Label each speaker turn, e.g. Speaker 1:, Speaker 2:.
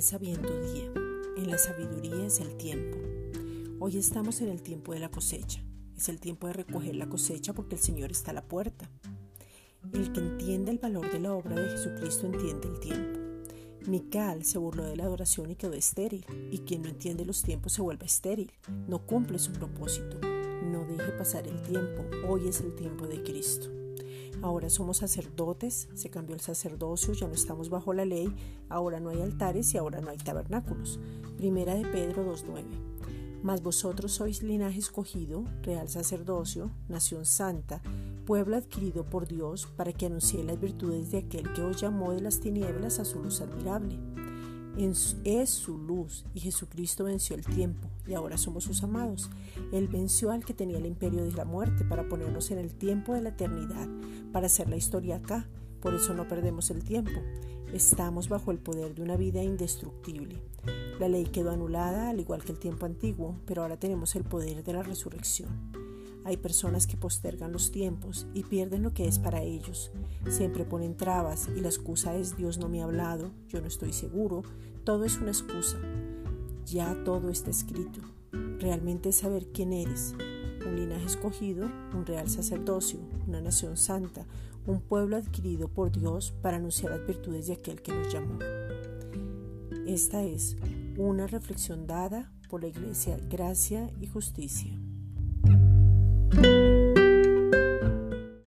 Speaker 1: sabiendo día, en la sabiduría es el tiempo. Hoy estamos en el tiempo de la cosecha. Es el tiempo de recoger la cosecha porque el Señor está a la puerta. El que entiende el valor de la obra de Jesucristo entiende el tiempo. Mical se burló de la adoración y quedó estéril, y quien no entiende los tiempos se vuelve estéril, no cumple su propósito. No deje pasar el tiempo, hoy es el tiempo de Cristo. Ahora somos sacerdotes, se cambió el sacerdocio, ya no estamos bajo la ley, ahora no hay altares y ahora no hay tabernáculos. Primera de Pedro 2.9. Mas vosotros sois linaje escogido, real sacerdocio, nación santa, pueblo adquirido por Dios, para que anuncie las virtudes de aquel que os llamó de las tinieblas a su luz admirable es su luz y Jesucristo venció el tiempo y ahora somos sus amados. Él venció al que tenía el imperio de la muerte para ponernos en el tiempo de la eternidad, para hacer la historia acá. Por eso no perdemos el tiempo. Estamos bajo el poder de una vida indestructible. La ley quedó anulada al igual que el tiempo antiguo, pero ahora tenemos el poder de la resurrección. Hay personas que postergan los tiempos y pierden lo que es para ellos. Siempre ponen trabas y la excusa es Dios no me ha hablado, yo no estoy seguro. Todo es una excusa. Ya todo está escrito. Realmente es saber quién eres. Un linaje escogido, un real sacerdocio, una nación santa, un pueblo adquirido por Dios para anunciar las virtudes de aquel que nos llamó. Esta es una reflexión dada por la Iglesia Gracia y Justicia.